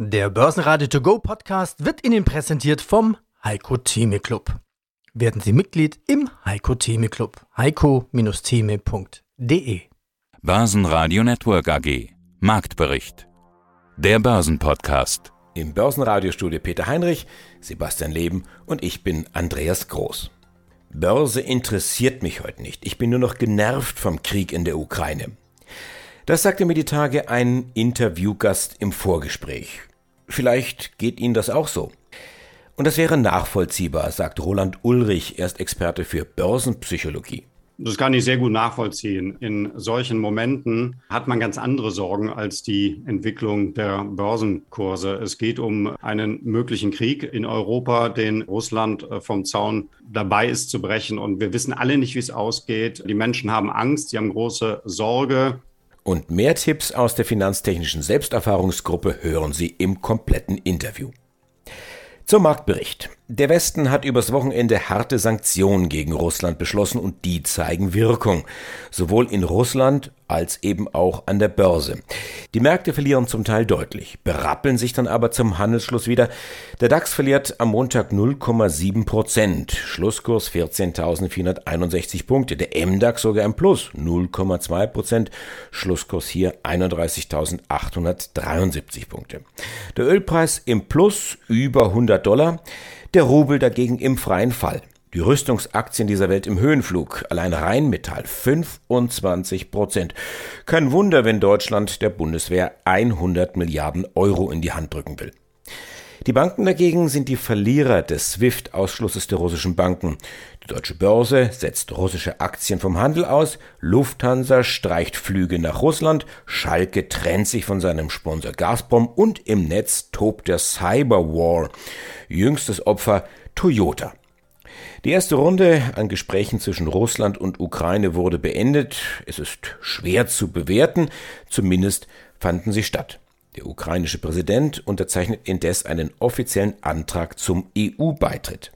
Der Börsenradio To Go Podcast wird Ihnen präsentiert vom Heiko Theme Club. Werden Sie Mitglied im Heiko Theme Club. heiko-theme.de Börsenradio Network AG Marktbericht Der Börsenpodcast Im Börsenradiostudio Peter Heinrich, Sebastian Leben und ich bin Andreas Groß. Börse interessiert mich heute nicht. Ich bin nur noch genervt vom Krieg in der Ukraine. Das sagte mir die Tage ein Interviewgast im Vorgespräch. Vielleicht geht Ihnen das auch so. Und das wäre nachvollziehbar, sagt Roland Ulrich, er ist Experte für Börsenpsychologie. Das kann ich sehr gut nachvollziehen. In solchen Momenten hat man ganz andere Sorgen als die Entwicklung der Börsenkurse. Es geht um einen möglichen Krieg in Europa, den Russland äh, vom Zaun dabei ist zu brechen. Und wir wissen alle nicht, wie es ausgeht. Die Menschen haben Angst, sie haben große Sorge. Und mehr Tipps aus der finanztechnischen Selbsterfahrungsgruppe hören Sie im kompletten Interview. Zum Marktbericht. Der Westen hat übers Wochenende harte Sanktionen gegen Russland beschlossen und die zeigen Wirkung. Sowohl in Russland als eben auch an der Börse. Die Märkte verlieren zum Teil deutlich, berappeln sich dann aber zum Handelsschluss wieder. Der DAX verliert am Montag 0,7 Prozent. Schlusskurs 14.461 Punkte. Der MDAX sogar im Plus 0,2 Prozent. Schlusskurs hier 31.873 Punkte. Der Ölpreis im Plus über 100 Dollar. Der Rubel dagegen im freien Fall. Die Rüstungsaktien dieser Welt im Höhenflug. Allein Rheinmetall 25 Prozent. Kein Wunder, wenn Deutschland der Bundeswehr 100 Milliarden Euro in die Hand drücken will. Die Banken dagegen sind die Verlierer des SWIFT-Ausschlusses der russischen Banken. Die deutsche Börse setzt russische Aktien vom Handel aus, Lufthansa streicht Flüge nach Russland, Schalke trennt sich von seinem Sponsor Gazprom und im Netz tobt der Cyberwar. Jüngstes Opfer Toyota. Die erste Runde an Gesprächen zwischen Russland und Ukraine wurde beendet. Es ist schwer zu bewerten, zumindest fanden sie statt. Der ukrainische Präsident unterzeichnet indes einen offiziellen Antrag zum EU-Beitritt.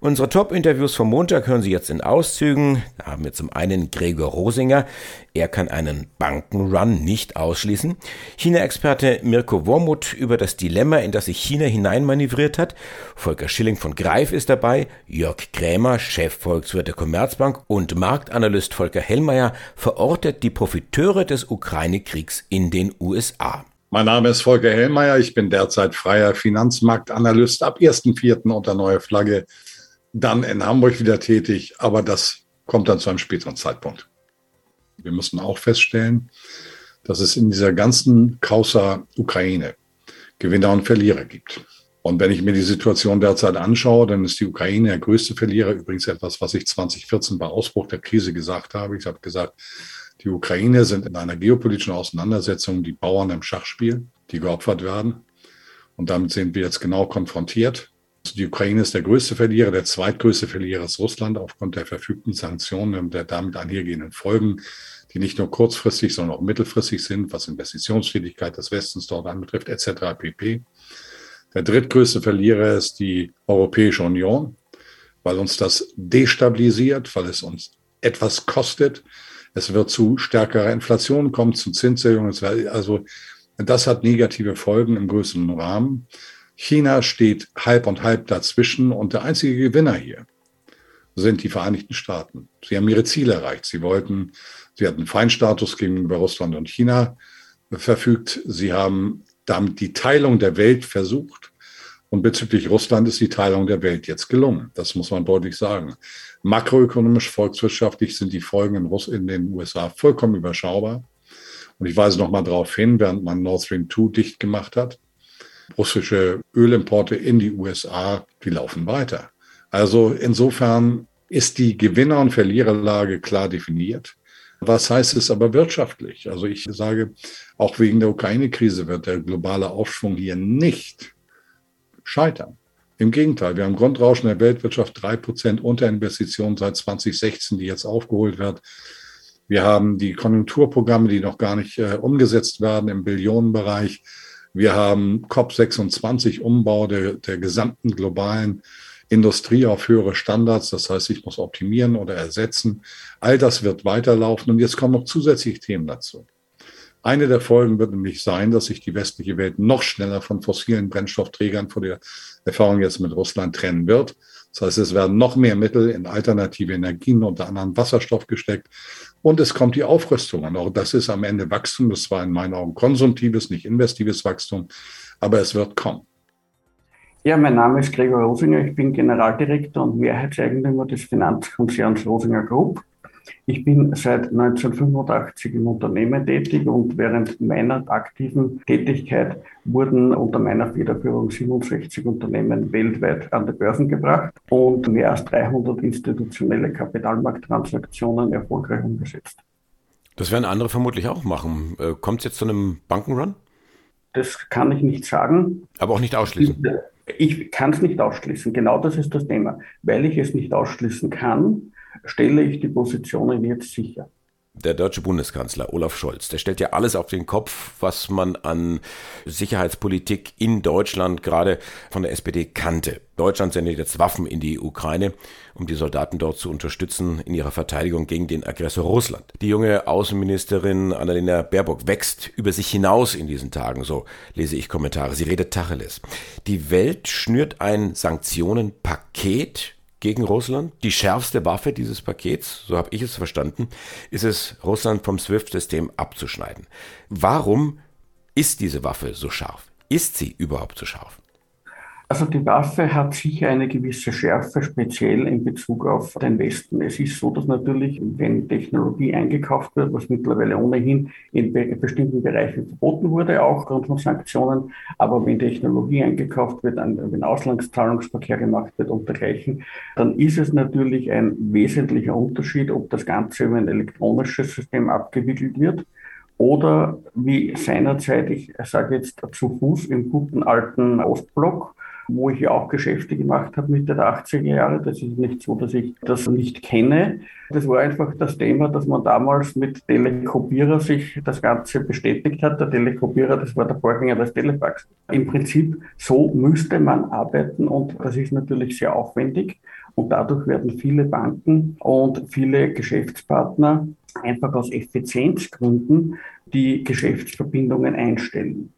Unsere Top-Interviews vom Montag hören Sie jetzt in Auszügen. Da haben wir zum einen Gregor Rosinger. Er kann einen Bankenrun nicht ausschließen. China-Experte Mirko Wormuth über das Dilemma, in das sich China hineinmanövriert hat. Volker Schilling von Greif ist dabei. Jörg Krämer, Chefvolkswirt der Commerzbank und Marktanalyst Volker Hellmeier verortet die Profiteure des Ukraine-Kriegs in den USA. Mein Name ist Volker Hellmeier. Ich bin derzeit freier Finanzmarktanalyst. Ab 1.4. unter neue Flagge dann in Hamburg wieder tätig, aber das kommt dann zu einem späteren Zeitpunkt. Wir müssen auch feststellen, dass es in dieser ganzen Causa Ukraine Gewinner und Verlierer gibt. Und wenn ich mir die Situation derzeit anschaue, dann ist die Ukraine der größte Verlierer. Übrigens etwas, was ich 2014 bei Ausbruch der Krise gesagt habe. Ich habe gesagt, die Ukraine sind in einer geopolitischen Auseinandersetzung die Bauern im Schachspiel, die geopfert werden. Und damit sind wir jetzt genau konfrontiert. Die Ukraine ist der größte Verlierer, der zweitgrößte Verlierer ist Russland aufgrund der verfügten Sanktionen und der damit einhergehenden Folgen, die nicht nur kurzfristig, sondern auch mittelfristig sind, was Investitionstätigkeit des Westens dort anbetrifft, etc. pp. Der drittgrößte Verlierer ist die Europäische Union, weil uns das destabilisiert, weil es uns etwas kostet. Es wird zu stärkerer Inflation kommen, zu Zinserhöhungen. Also das hat negative Folgen im größeren Rahmen. China steht halb und halb dazwischen und der einzige Gewinner hier sind die Vereinigten Staaten. Sie haben ihre Ziele erreicht. Sie wollten, sie hatten Feindstatus gegenüber Russland und China verfügt. Sie haben damit die Teilung der Welt versucht. Und bezüglich Russland ist die Teilung der Welt jetzt gelungen. Das muss man deutlich sagen. Makroökonomisch, volkswirtschaftlich sind die Folgen in, Russ in den USA vollkommen überschaubar. Und ich weise noch mal darauf hin, während man Nord Stream 2 dicht gemacht hat, russische Ölimporte in die USA, die laufen weiter. Also insofern ist die Gewinner- und Verliererlage klar definiert. Was heißt es aber wirtschaftlich? Also ich sage, auch wegen der Ukraine-Krise wird der globale Aufschwung hier nicht scheitern. Im Gegenteil, wir haben Grundrauschen der Weltwirtschaft, drei Prozent Unterinvestitionen seit 2016, die jetzt aufgeholt wird. Wir haben die Konjunkturprogramme, die noch gar nicht äh, umgesetzt werden im Billionenbereich. Wir haben COP26 Umbau der, der gesamten globalen Industrie auf höhere Standards. Das heißt, ich muss optimieren oder ersetzen. All das wird weiterlaufen. Und jetzt kommen noch zusätzliche Themen dazu. Eine der Folgen wird nämlich sein, dass sich die westliche Welt noch schneller von fossilen Brennstoffträgern vor der Erfahrung jetzt mit Russland trennen wird. Das heißt, es werden noch mehr Mittel in alternative Energien, unter anderem Wasserstoff gesteckt. Und es kommt die Aufrüstung. Und auch das ist am Ende Wachstum. Das war in meinen Augen konsumtives, nicht investives Wachstum. Aber es wird kommen. Ja, mein Name ist Gregor Rosinger. Ich bin Generaldirektor und Mehrheitseigentümer des Finanzkonzerns Rosinger Group. Ich bin seit 1985 im Unternehmen tätig und während meiner aktiven Tätigkeit wurden unter meiner Federführung 67 Unternehmen weltweit an die Börsen gebracht und mehr als 300 institutionelle Kapitalmarkttransaktionen erfolgreich umgesetzt. Das werden andere vermutlich auch machen. Äh, kommt es jetzt zu einem Bankenrun? Das kann ich nicht sagen. Aber auch nicht ausschließen. Ich kann es nicht ausschließen. Genau das ist das Thema. Weil ich es nicht ausschließen kann, stelle ich die Positionen jetzt sicher. Der deutsche Bundeskanzler Olaf Scholz, der stellt ja alles auf den Kopf, was man an Sicherheitspolitik in Deutschland gerade von der SPD kannte. Deutschland sendet jetzt Waffen in die Ukraine, um die Soldaten dort zu unterstützen in ihrer Verteidigung gegen den Aggressor Russland. Die junge Außenministerin Annalena Baerbock wächst über sich hinaus in diesen Tagen, so lese ich Kommentare. Sie redet Tacheles. Die Welt schnürt ein Sanktionenpaket gegen Russland. Die schärfste Waffe dieses Pakets, so habe ich es verstanden, ist es, Russland vom SWIFT-System abzuschneiden. Warum ist diese Waffe so scharf? Ist sie überhaupt so scharf? Also die Waffe hat sicher eine gewisse Schärfe, speziell in Bezug auf den Westen. Es ist so, dass natürlich, wenn Technologie eingekauft wird, was mittlerweile ohnehin in bestimmten Bereichen verboten wurde, auch aufgrund von Sanktionen, aber wenn Technologie eingekauft wird, wenn Auslandszahlungsverkehr gemacht wird und dergleichen, dann ist es natürlich ein wesentlicher Unterschied, ob das Ganze über ein elektronisches System abgewickelt wird oder wie seinerzeit, ich sage jetzt zu Fuß im guten alten Ostblock, wo ich ja auch Geschäfte gemacht habe Mitte der 80er Jahre. Das ist nicht so, dass ich das nicht kenne. Das war einfach das Thema, dass man damals mit Telekopierer sich das Ganze bestätigt hat. Der Telekopierer, das war der Vorgänger des Telefax. Im Prinzip so müsste man arbeiten und das ist natürlich sehr aufwendig. Und dadurch werden viele Banken und viele Geschäftspartner einfach aus Effizienzgründen die Geschäftsverbindungen einstellen.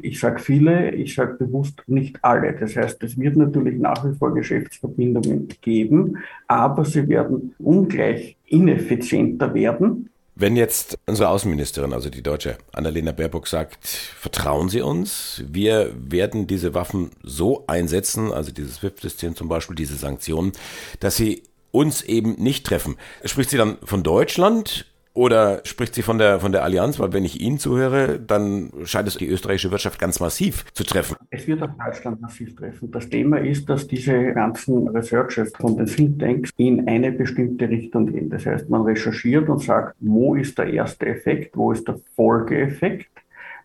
Ich sage viele, ich sage bewusst nicht alle. Das heißt, es wird natürlich nach wie vor Geschäftsverbindungen geben, aber sie werden ungleich ineffizienter werden. Wenn jetzt unsere Außenministerin, also die deutsche Annalena Baerbock sagt, vertrauen Sie uns, wir werden diese Waffen so einsetzen, also dieses SWIFT-System zum Beispiel, diese Sanktionen, dass sie uns eben nicht treffen. Spricht sie dann von Deutschland oder spricht sie von der, von der Allianz? Weil wenn ich Ihnen zuhöre, dann scheint es die österreichische Wirtschaft ganz massiv zu treffen. Es wird auch Deutschland massiv treffen. Das Thema ist, dass diese ganzen Researches von den Thinktanks in eine bestimmte Richtung gehen. Das heißt, man recherchiert und sagt, wo ist der erste Effekt, wo ist der Folgeeffekt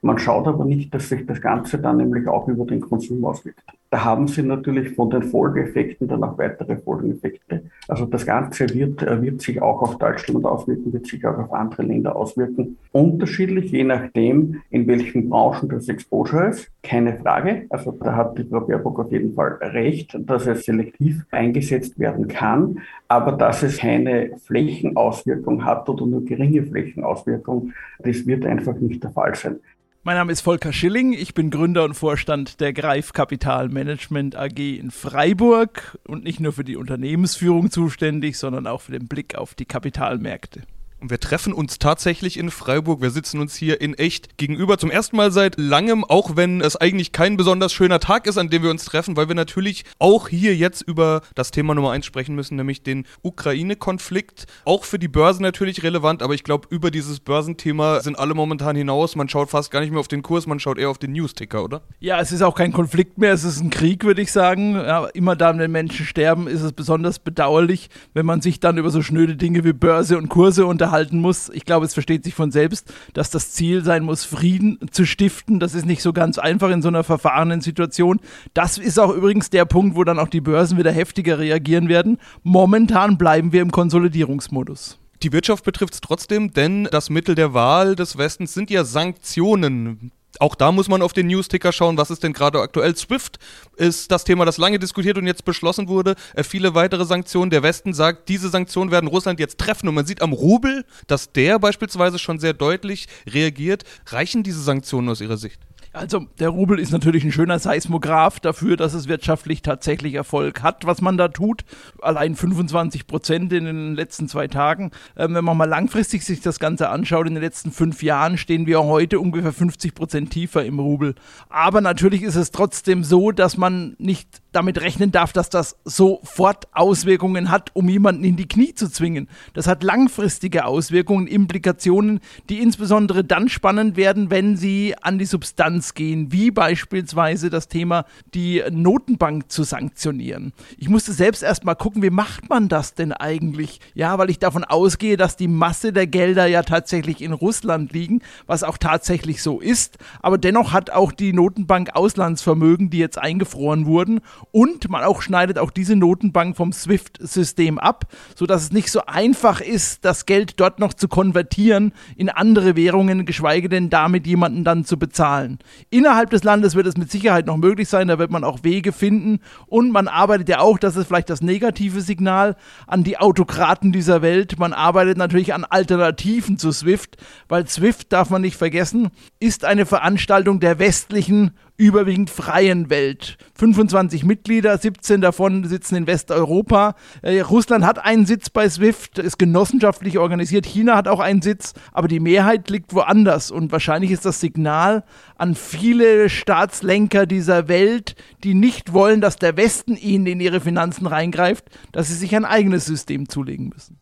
man schaut aber nicht, dass sich das Ganze dann nämlich auch über den Konsum auswirkt. Da haben Sie natürlich von den Folgeeffekten dann auch weitere Folgeneffekte. Also das Ganze wird, äh, wird sich auch auf Deutschland auswirken, wird sich auch auf andere Länder auswirken. Unterschiedlich, je nachdem, in welchen Branchen das Exposure ist. Keine Frage. Also da hat die Frau Baerbock auf jeden Fall recht, dass es selektiv eingesetzt werden kann. Aber dass es keine Flächenauswirkung hat oder nur geringe Flächenauswirkung, das wird einfach nicht der Fall sein. Mein Name ist Volker Schilling, ich bin Gründer und Vorstand der Greif Kapital Management AG in Freiburg und nicht nur für die Unternehmensführung zuständig, sondern auch für den Blick auf die Kapitalmärkte. Und wir treffen uns tatsächlich in Freiburg. Wir sitzen uns hier in echt gegenüber. Zum ersten Mal seit langem, auch wenn es eigentlich kein besonders schöner Tag ist, an dem wir uns treffen, weil wir natürlich auch hier jetzt über das Thema Nummer eins sprechen müssen, nämlich den Ukraine-Konflikt. Auch für die Börsen natürlich relevant, aber ich glaube, über dieses Börsenthema sind alle momentan hinaus. Man schaut fast gar nicht mehr auf den Kurs, man schaut eher auf den News-Ticker, oder? Ja, es ist auch kein Konflikt mehr, es ist ein Krieg, würde ich sagen. Ja, immer dann, wenn Menschen sterben, ist es besonders bedauerlich, wenn man sich dann über so schnöde Dinge wie Börse und Kurse unterhält unterhalten muss. Ich glaube, es versteht sich von selbst, dass das Ziel sein muss, Frieden zu stiften. Das ist nicht so ganz einfach in so einer verfahrenen Situation. Das ist auch übrigens der Punkt, wo dann auch die Börsen wieder heftiger reagieren werden. Momentan bleiben wir im Konsolidierungsmodus. Die Wirtschaft betrifft es trotzdem, denn das Mittel der Wahl des Westens sind ja Sanktionen. Auch da muss man auf den News-Ticker schauen, was ist denn gerade aktuell. SWIFT ist das Thema, das lange diskutiert und jetzt beschlossen wurde. Äh, viele weitere Sanktionen. Der Westen sagt, diese Sanktionen werden Russland jetzt treffen. Und man sieht am Rubel, dass der beispielsweise schon sehr deutlich reagiert. Reichen diese Sanktionen aus Ihrer Sicht? Also der Rubel ist natürlich ein schöner Seismograph dafür, dass es wirtschaftlich tatsächlich Erfolg hat, was man da tut. Allein 25 Prozent in den letzten zwei Tagen. Ähm, wenn man mal langfristig sich das Ganze anschaut, in den letzten fünf Jahren stehen wir heute ungefähr 50 Prozent tiefer im Rubel. Aber natürlich ist es trotzdem so, dass man nicht damit rechnen darf, dass das sofort Auswirkungen hat, um jemanden in die Knie zu zwingen. Das hat langfristige Auswirkungen, Implikationen, die insbesondere dann spannend werden, wenn sie an die Substanz gehen, wie beispielsweise das Thema, die Notenbank zu sanktionieren. Ich musste selbst erstmal gucken, wie macht man das denn eigentlich? Ja, weil ich davon ausgehe, dass die Masse der Gelder ja tatsächlich in Russland liegen, was auch tatsächlich so ist. Aber dennoch hat auch die Notenbank Auslandsvermögen, die jetzt eingefroren wurden und man auch schneidet auch diese Notenbank vom SWIFT-System ab, sodass es nicht so einfach ist, das Geld dort noch zu konvertieren in andere Währungen, geschweige denn damit jemanden dann zu bezahlen. Innerhalb des Landes wird es mit Sicherheit noch möglich sein, da wird man auch Wege finden. Und man arbeitet ja auch, das ist vielleicht das negative Signal an die Autokraten dieser Welt, man arbeitet natürlich an Alternativen zu SWIFT, weil SWIFT, darf man nicht vergessen, ist eine Veranstaltung der westlichen überwiegend freien Welt. 25 Mitglieder, 17 davon sitzen in Westeuropa. Äh, Russland hat einen Sitz bei SWIFT, ist genossenschaftlich organisiert. China hat auch einen Sitz, aber die Mehrheit liegt woanders. Und wahrscheinlich ist das Signal an viele Staatslenker dieser Welt, die nicht wollen, dass der Westen ihnen in ihre Finanzen reingreift, dass sie sich ein eigenes System zulegen müssen.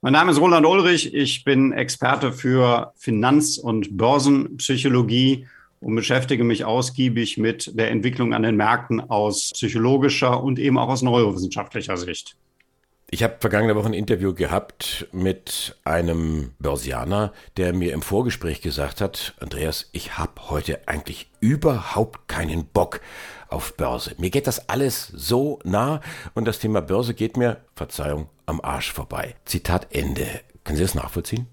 Mein Name ist Roland Ulrich. Ich bin Experte für Finanz- und Börsenpsychologie und beschäftige mich ausgiebig mit der Entwicklung an den Märkten aus psychologischer und eben auch aus neurowissenschaftlicher Sicht. Ich habe vergangene Woche ein Interview gehabt mit einem Börsianer, der mir im Vorgespräch gesagt hat, Andreas, ich habe heute eigentlich überhaupt keinen Bock auf Börse. Mir geht das alles so nah und das Thema Börse geht mir, Verzeihung, am Arsch vorbei. Zitat Ende. Können Sie das nachvollziehen?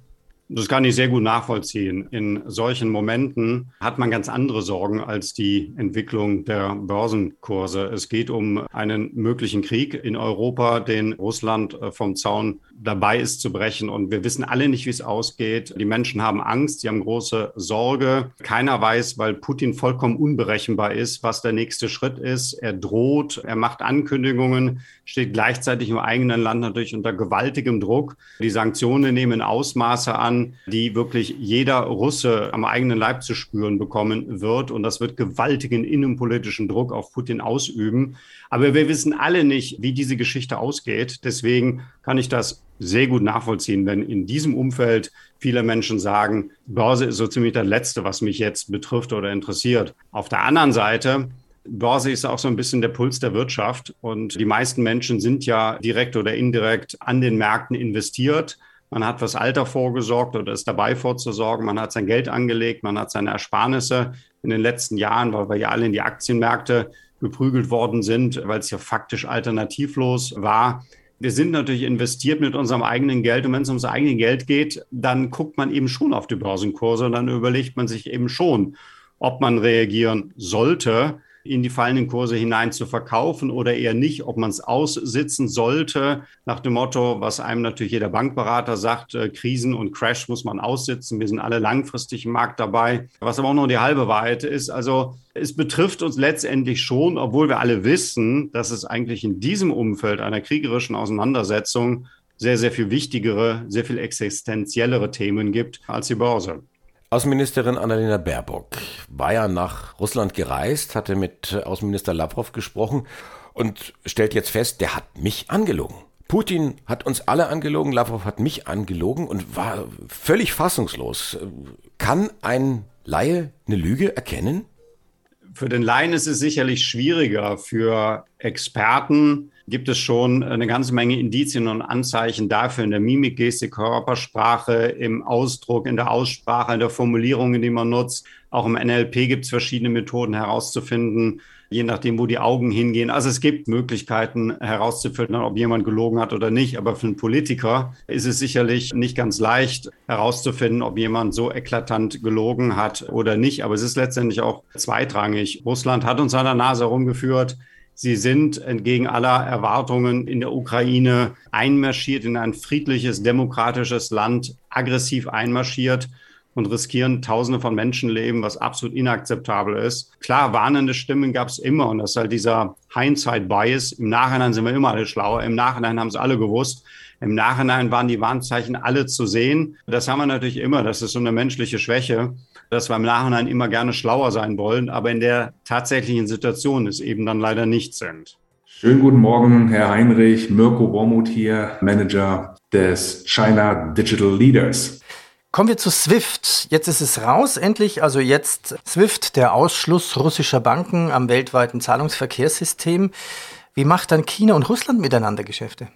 Das kann ich sehr gut nachvollziehen. In solchen Momenten hat man ganz andere Sorgen als die Entwicklung der Börsenkurse. Es geht um einen möglichen Krieg in Europa, den Russland äh, vom Zaun dabei ist zu brechen. Und wir wissen alle nicht, wie es ausgeht. Die Menschen haben Angst, sie haben große Sorge. Keiner weiß, weil Putin vollkommen unberechenbar ist, was der nächste Schritt ist. Er droht, er macht Ankündigungen, steht gleichzeitig im eigenen Land natürlich unter gewaltigem Druck. Die Sanktionen nehmen Ausmaße an die wirklich jeder Russe am eigenen Leib zu spüren bekommen wird. Und das wird gewaltigen innenpolitischen Druck auf Putin ausüben. Aber wir wissen alle nicht, wie diese Geschichte ausgeht. Deswegen kann ich das sehr gut nachvollziehen, wenn in diesem Umfeld viele Menschen sagen, Börse ist so ziemlich das Letzte, was mich jetzt betrifft oder interessiert. Auf der anderen Seite Börse ist auch so ein bisschen der Puls der Wirtschaft und die meisten Menschen sind ja direkt oder indirekt an den Märkten investiert. Man hat fürs Alter vorgesorgt oder ist dabei vorzusorgen. Man hat sein Geld angelegt, man hat seine Ersparnisse in den letzten Jahren, weil wir ja alle in die Aktienmärkte geprügelt worden sind, weil es ja faktisch alternativlos war. Wir sind natürlich investiert mit unserem eigenen Geld und wenn es ums eigene Geld geht, dann guckt man eben schon auf die Börsenkurse und dann überlegt man sich eben schon, ob man reagieren sollte in die fallenden Kurse hinein zu verkaufen oder eher nicht, ob man es aussitzen sollte, nach dem Motto, was einem natürlich jeder Bankberater sagt, äh, Krisen und Crash muss man aussitzen. Wir sind alle langfristig im Markt dabei, was aber auch nur die halbe Wahrheit ist. Also es betrifft uns letztendlich schon, obwohl wir alle wissen, dass es eigentlich in diesem Umfeld einer kriegerischen Auseinandersetzung sehr, sehr viel wichtigere, sehr viel existenziellere Themen gibt als die Börse. Außenministerin Annalena Baerbock war ja nach Russland gereist, hatte mit Außenminister Lavrov gesprochen und stellt jetzt fest, der hat mich angelogen. Putin hat uns alle angelogen, Lavrov hat mich angelogen und war völlig fassungslos. Kann ein Laie eine Lüge erkennen? Für den Laien ist es sicherlich schwieriger. Für Experten gibt es schon eine ganze Menge Indizien und Anzeichen dafür in der Mimik, Gestik, Körpersprache, im Ausdruck, in der Aussprache, in der Formulierung, die man nutzt. Auch im NLP gibt es verschiedene Methoden herauszufinden, je nachdem, wo die Augen hingehen. Also es gibt Möglichkeiten herauszufinden, ob jemand gelogen hat oder nicht. Aber für einen Politiker ist es sicherlich nicht ganz leicht herauszufinden, ob jemand so eklatant gelogen hat oder nicht. Aber es ist letztendlich auch zweitrangig. Russland hat uns an der Nase herumgeführt. Sie sind entgegen aller Erwartungen in der Ukraine einmarschiert, in ein friedliches, demokratisches Land, aggressiv einmarschiert und riskieren Tausende von Menschenleben, was absolut inakzeptabel ist. Klar, warnende Stimmen gab es immer und das ist halt dieser Hindsight-Bias. Im Nachhinein sind wir immer alle schlauer. Im Nachhinein haben es alle gewusst. Im Nachhinein waren die Warnzeichen alle zu sehen. Das haben wir natürlich immer. Das ist so eine menschliche Schwäche, dass wir im Nachhinein immer gerne schlauer sein wollen, aber in der tatsächlichen Situation es eben dann leider nicht sind. Schönen guten Morgen, Herr Heinrich. Mirko Bormuth hier, Manager des China Digital Leaders. Kommen wir zu SWIFT. Jetzt ist es raus, endlich. Also jetzt SWIFT, der Ausschluss russischer Banken am weltweiten Zahlungsverkehrssystem. Wie macht dann China und Russland miteinander Geschäfte?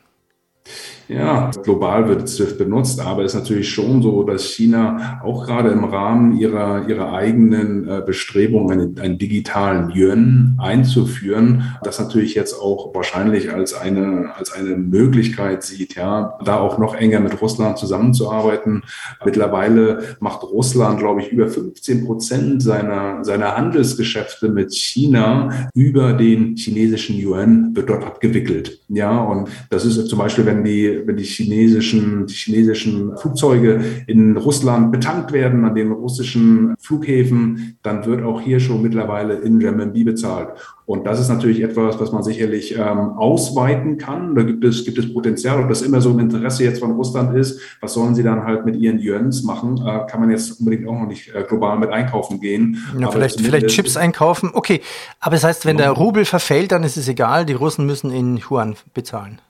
Ja, global wird SWIFT benutzt, aber es ist natürlich schon so, dass China auch gerade im Rahmen ihrer, ihrer eigenen äh, Bestrebungen, einen, einen digitalen Yuan einzuführen, das natürlich jetzt auch wahrscheinlich als eine, als eine Möglichkeit sieht, ja, da auch noch enger mit Russland zusammenzuarbeiten. Mittlerweile macht Russland, glaube ich, über 15 Prozent seiner, seiner Handelsgeschäfte mit China über den chinesischen Yuan wird dort abgewickelt. Ja, und das ist zum Beispiel, wenn die wenn die chinesischen, die chinesischen Flugzeuge in Russland betankt werden an den russischen Flughäfen, dann wird auch hier schon mittlerweile in Renminbi bezahlt. Und das ist natürlich etwas, was man sicherlich ähm, ausweiten kann. Da gibt es, gibt es Potenzial. Und das immer so im Interesse jetzt von Russland ist, was sollen sie dann halt mit ihren Yuans machen? Äh, kann man jetzt unbedingt auch noch nicht äh, global mit einkaufen gehen. Ja, vielleicht, vielleicht Chips einkaufen. Okay, aber das heißt, wenn der Rubel verfällt, dann ist es egal. Die Russen müssen in Yuan bezahlen.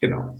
Genau.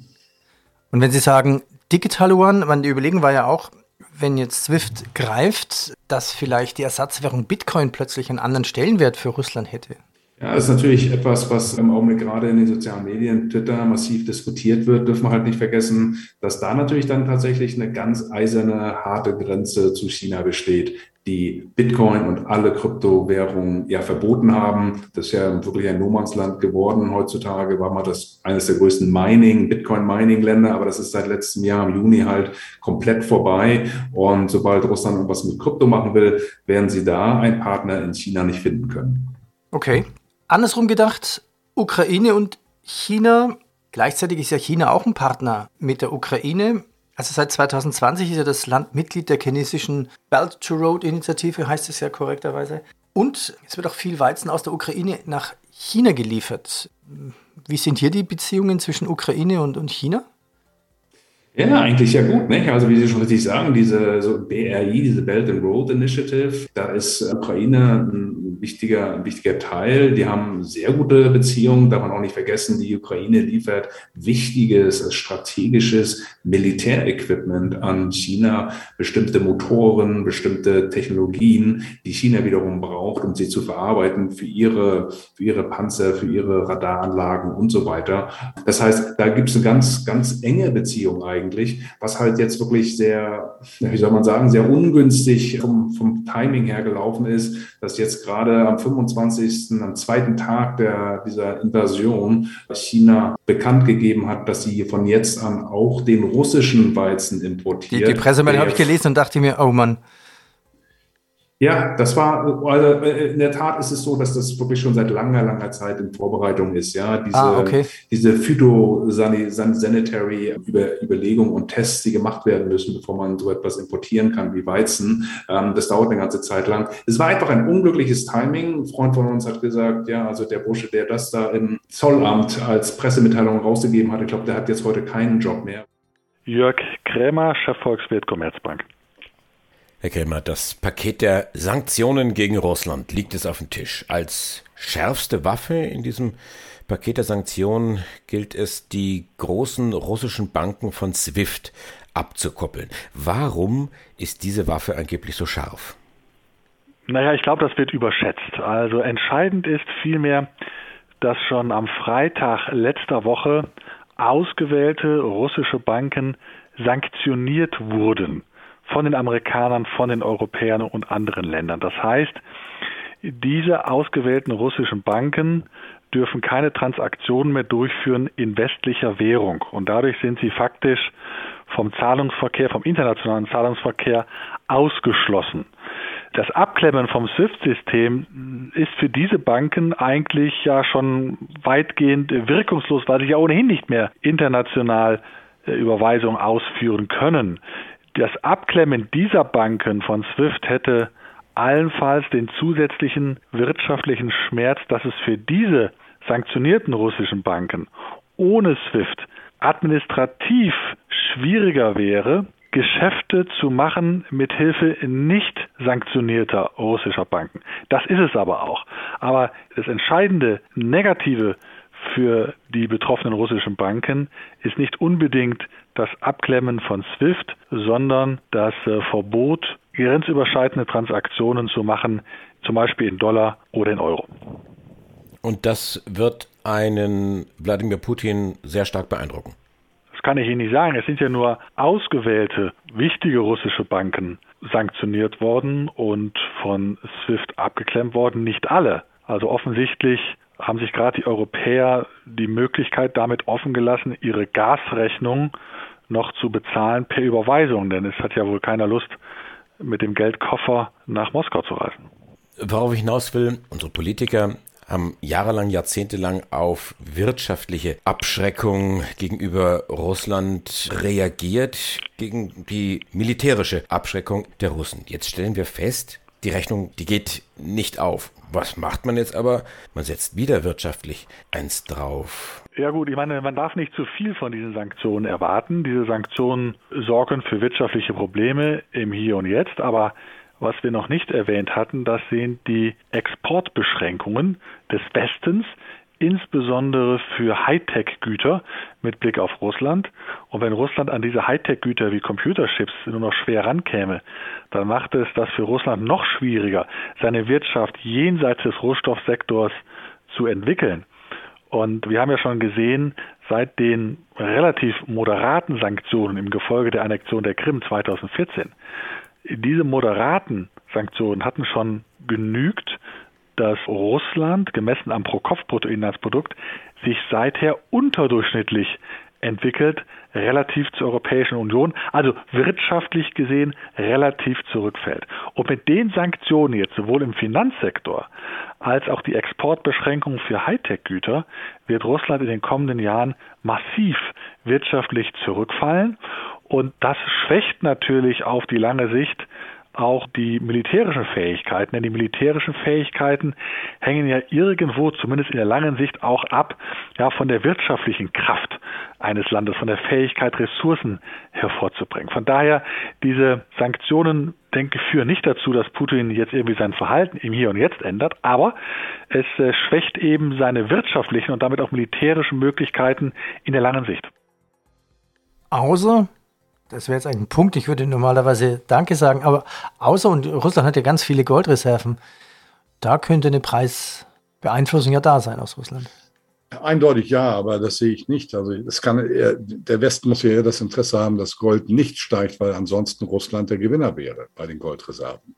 Und wenn Sie sagen Digital One, man die Überlegung war ja auch, wenn jetzt SWIFT greift, dass vielleicht die Ersatzwährung Bitcoin plötzlich einen anderen Stellenwert für Russland hätte. Ja, das ist natürlich etwas, was im Augenblick gerade in den sozialen Medien, Twitter massiv diskutiert wird. Dürfen wir halt nicht vergessen, dass da natürlich dann tatsächlich eine ganz eiserne, harte Grenze zu China besteht die Bitcoin und alle Kryptowährungen ja verboten haben. Das ist ja wirklich ein No-Manns-Land geworden. Heutzutage war mal das eines der größten Mining, Bitcoin-Mining-Länder, aber das ist seit letztem Jahr im Juni halt komplett vorbei. Und sobald Russland irgendwas mit Krypto machen will, werden sie da einen Partner in China nicht finden können. Okay. Andersrum gedacht, Ukraine und China. Gleichzeitig ist ja China auch ein Partner mit der Ukraine. Also seit 2020 ist ja das Land Mitglied der chinesischen Belt to Road Initiative, heißt es ja korrekterweise. Und es wird auch viel Weizen aus der Ukraine nach China geliefert. Wie sind hier die Beziehungen zwischen Ukraine und, und China? Ja, eigentlich ja gut. Ne? Also wie Sie schon richtig sagen, diese so BRI, diese Belt and Road Initiative, da ist Ukraine ein wichtiger, ein wichtiger Teil. Die haben sehr gute Beziehungen, darf man auch nicht vergessen. Die Ukraine liefert wichtiges, strategisches Militärequipment an China, bestimmte Motoren, bestimmte Technologien, die China wiederum braucht, um sie zu verarbeiten für ihre, für ihre Panzer, für ihre Radaranlagen und so weiter. Das heißt, da gibt es eine ganz, ganz enge Beziehung eigentlich eigentlich, was halt jetzt wirklich sehr, wie soll man sagen, sehr ungünstig vom, vom Timing her gelaufen ist, dass jetzt gerade am 25., am zweiten Tag der, dieser Invasion China bekannt gegeben hat, dass sie von jetzt an auch den russischen Weizen importiert. Die, die Pressemeldung habe ich gelesen und dachte mir, oh Mann, ja, das war, also äh, in der Tat ist es so, dass das wirklich schon seit langer, langer Zeit in Vorbereitung ist. Ja, diese, ah, okay. diese phytosanitary Überlegungen und Tests, die gemacht werden müssen, bevor man so etwas importieren kann wie Weizen, ähm, das dauert eine ganze Zeit lang. Es war einfach ein unglückliches Timing. Ein Freund von uns hat gesagt, ja, also der Bursche, der das da im Zollamt als Pressemitteilung rausgegeben hat, ich glaube, der hat jetzt heute keinen Job mehr. Jörg Krämer, Chefvolkswirt Commerzbank. Herr Krämer, das Paket der Sanktionen gegen Russland liegt es auf dem Tisch. Als schärfste Waffe in diesem Paket der Sanktionen gilt es, die großen russischen Banken von SWIFT abzukoppeln. Warum ist diese Waffe angeblich so scharf? Naja, ich glaube, das wird überschätzt. Also entscheidend ist vielmehr, dass schon am Freitag letzter Woche ausgewählte russische Banken sanktioniert wurden von den Amerikanern, von den Europäern und anderen Ländern. Das heißt, diese ausgewählten russischen Banken dürfen keine Transaktionen mehr durchführen in westlicher Währung. Und dadurch sind sie faktisch vom Zahlungsverkehr, vom internationalen Zahlungsverkehr ausgeschlossen. Das Abklemmen vom SWIFT-System ist für diese Banken eigentlich ja schon weitgehend wirkungslos, weil sie ja ohnehin nicht mehr international äh, Überweisungen ausführen können. Das Abklemmen dieser Banken von SWIFT hätte allenfalls den zusätzlichen wirtschaftlichen Schmerz, dass es für diese sanktionierten russischen Banken ohne SWIFT administrativ schwieriger wäre, Geschäfte zu machen mit Hilfe nicht sanktionierter russischer Banken. Das ist es aber auch. Aber das entscheidende Negative für die betroffenen russischen Banken ist nicht unbedingt das Abklemmen von SWIFT, sondern das äh, Verbot, grenzüberschreitende Transaktionen zu machen, zum Beispiel in Dollar oder in Euro. Und das wird einen Wladimir Putin sehr stark beeindrucken. Das kann ich Ihnen nicht sagen. Es sind ja nur ausgewählte, wichtige russische Banken sanktioniert worden und von SWIFT abgeklemmt worden. Nicht alle. Also offensichtlich haben sich gerade die Europäer die Möglichkeit damit offen gelassen, ihre Gasrechnung noch zu bezahlen per Überweisung, denn es hat ja wohl keiner Lust, mit dem Geldkoffer nach Moskau zu reisen. Worauf ich hinaus will, unsere Politiker haben jahrelang, jahrzehntelang auf wirtschaftliche Abschreckung gegenüber Russland reagiert, gegen die militärische Abschreckung der Russen. Jetzt stellen wir fest, die Rechnung, die geht nicht auf. Was macht man jetzt aber? Man setzt wieder wirtschaftlich eins drauf. Ja gut, ich meine, man darf nicht zu viel von diesen Sanktionen erwarten. Diese Sanktionen sorgen für wirtschaftliche Probleme im Hier und Jetzt, aber was wir noch nicht erwähnt hatten, das sind die Exportbeschränkungen des Westens, insbesondere für Hightech-Güter mit Blick auf Russland. Und wenn Russland an diese Hightech-Güter wie Computerchips nur noch schwer rankäme, dann macht es das für Russland noch schwieriger, seine Wirtschaft jenseits des Rohstoffsektors zu entwickeln. Und wir haben ja schon gesehen, seit den relativ moderaten Sanktionen im Gefolge der Annexion der Krim 2014, diese moderaten Sanktionen hatten schon genügt, dass Russland, gemessen am Pro-Kopf-Bruttoinlandsprodukt, sich seither unterdurchschnittlich entwickelt, relativ zur Europäischen Union, also wirtschaftlich gesehen relativ zurückfällt. Und mit den Sanktionen jetzt sowohl im Finanzsektor als auch die Exportbeschränkungen für Hightech-Güter wird Russland in den kommenden Jahren massiv wirtschaftlich zurückfallen. Und das schwächt natürlich auf die lange Sicht auch die militärischen Fähigkeiten, denn die militärischen Fähigkeiten hängen ja irgendwo, zumindest in der langen Sicht, auch ab, ja, von der wirtschaftlichen Kraft eines Landes, von der Fähigkeit, Ressourcen hervorzubringen. Von daher, diese Sanktionen, denke ich, führen nicht dazu, dass Putin jetzt irgendwie sein Verhalten im Hier und Jetzt ändert, aber es äh, schwächt eben seine wirtschaftlichen und damit auch militärischen Möglichkeiten in der langen Sicht. Außer das wäre jetzt eigentlich ein Punkt, ich würde normalerweise Danke sagen, aber außer, und Russland hat ja ganz viele Goldreserven, da könnte eine Preisbeeinflussung ja da sein aus Russland. Eindeutig ja, aber das sehe ich nicht. Also es kann eher, der Westen muss ja eher das Interesse haben, dass Gold nicht steigt, weil ansonsten Russland der Gewinner wäre bei den Goldreserven.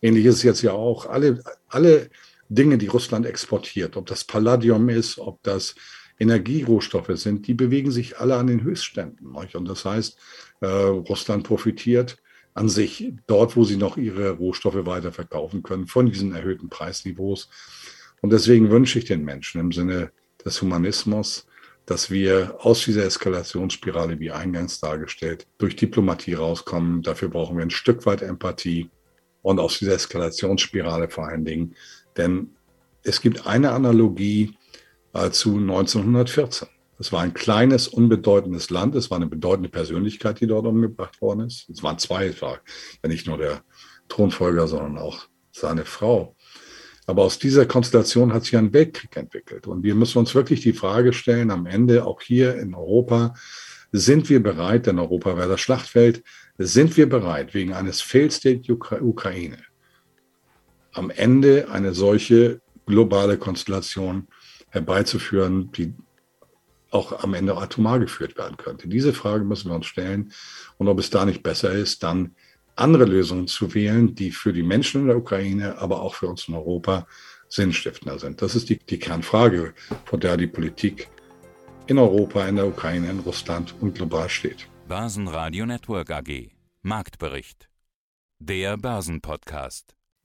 Ähnlich ist es jetzt ja auch. Alle, alle Dinge, die Russland exportiert, ob das Palladium ist, ob das Energierohstoffe sind, die bewegen sich alle an den Höchstständen. Und das heißt, äh, Russland profitiert an sich dort, wo sie noch ihre Rohstoffe weiterverkaufen können, von diesen erhöhten Preisniveaus. Und deswegen wünsche ich den Menschen im Sinne des Humanismus, dass wir aus dieser Eskalationsspirale, wie eingangs dargestellt, durch Diplomatie rauskommen. Dafür brauchen wir ein Stück weit Empathie und aus dieser Eskalationsspirale vor allen Dingen. Denn es gibt eine Analogie zu 1914. Es war ein kleines, unbedeutendes Land. Es war eine bedeutende Persönlichkeit, die dort umgebracht worden ist. Es waren zwei, es war ja nicht nur der Thronfolger, sondern auch seine Frau. Aber aus dieser Konstellation hat sich ein Weltkrieg entwickelt. Und wir müssen uns wirklich die Frage stellen, am Ende auch hier in Europa, sind wir bereit, denn Europa wäre das Schlachtfeld, sind wir bereit, wegen eines Failed State Ukraine am Ende eine solche globale Konstellation herbeizuführen, die auch am Ende atomar geführt werden könnte. Diese Frage müssen wir uns stellen und ob es da nicht besser ist, dann andere Lösungen zu wählen, die für die Menschen in der Ukraine, aber auch für uns in Europa sinnstiftender sind. Das ist die, die Kernfrage, vor der die Politik in Europa, in der Ukraine, in Russland und global steht. Börsenradio Network AG. Marktbericht. Der Börsenpodcast.